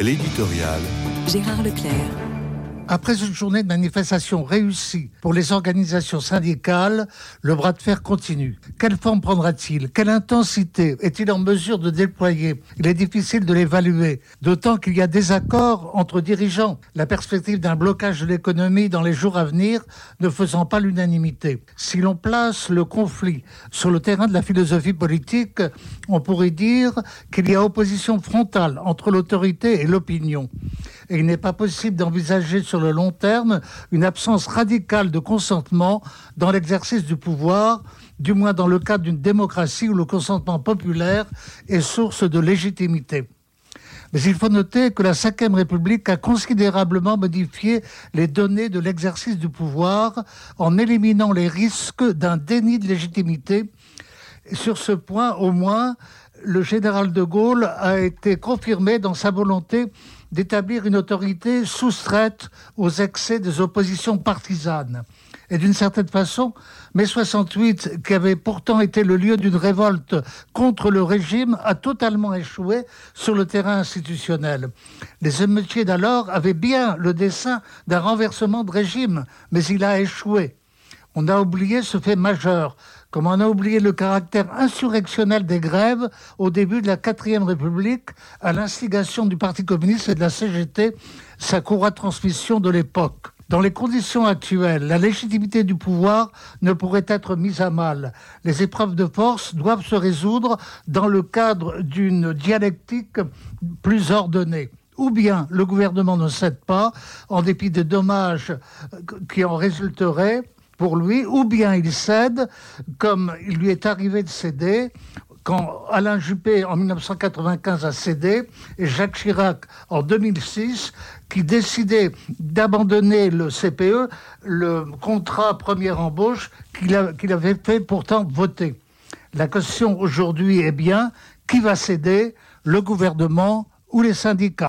L'éditorial. Gérard Leclerc. Après une journée de manifestation réussie pour les organisations syndicales, le bras de fer continue. Quelle forme prendra-t-il? Quelle intensité est-il en mesure de déployer? Il est difficile de l'évaluer, d'autant qu'il y a des accords entre dirigeants. La perspective d'un blocage de l'économie dans les jours à venir ne faisant pas l'unanimité. Si l'on place le conflit sur le terrain de la philosophie politique, on pourrait dire qu'il y a opposition frontale entre l'autorité et l'opinion. Et il n'est pas possible d'envisager sur le long terme une absence radicale de consentement dans l'exercice du pouvoir, du moins dans le cadre d'une démocratie où le consentement populaire est source de légitimité. Mais il faut noter que la Ve République a considérablement modifié les données de l'exercice du pouvoir en éliminant les risques d'un déni de légitimité. sur ce point, au moins, le général de Gaulle a été confirmé dans sa volonté d'établir une autorité soustraite aux excès des oppositions partisanes. Et d'une certaine façon, mai 68, qui avait pourtant été le lieu d'une révolte contre le régime, a totalement échoué sur le terrain institutionnel. Les émeutiers d'alors avaient bien le dessein d'un renversement de régime, mais il a échoué. On a oublié ce fait majeur, comme on a oublié le caractère insurrectionnel des grèves au début de la quatrième République, à l'instigation du Parti communiste et de la CGT, sa courroie transmission de l'époque. Dans les conditions actuelles, la légitimité du pouvoir ne pourrait être mise à mal. Les épreuves de force doivent se résoudre dans le cadre d'une dialectique plus ordonnée ou bien le gouvernement ne cède pas, en dépit des dommages qui en résulteraient, pour lui, ou bien il cède, comme il lui est arrivé de céder quand Alain Juppé en 1995 a cédé et Jacques Chirac en 2006 qui décidait d'abandonner le CPE, le contrat première embauche qu'il avait fait pourtant voter. La question aujourd'hui est bien qui va céder, le gouvernement ou les syndicats?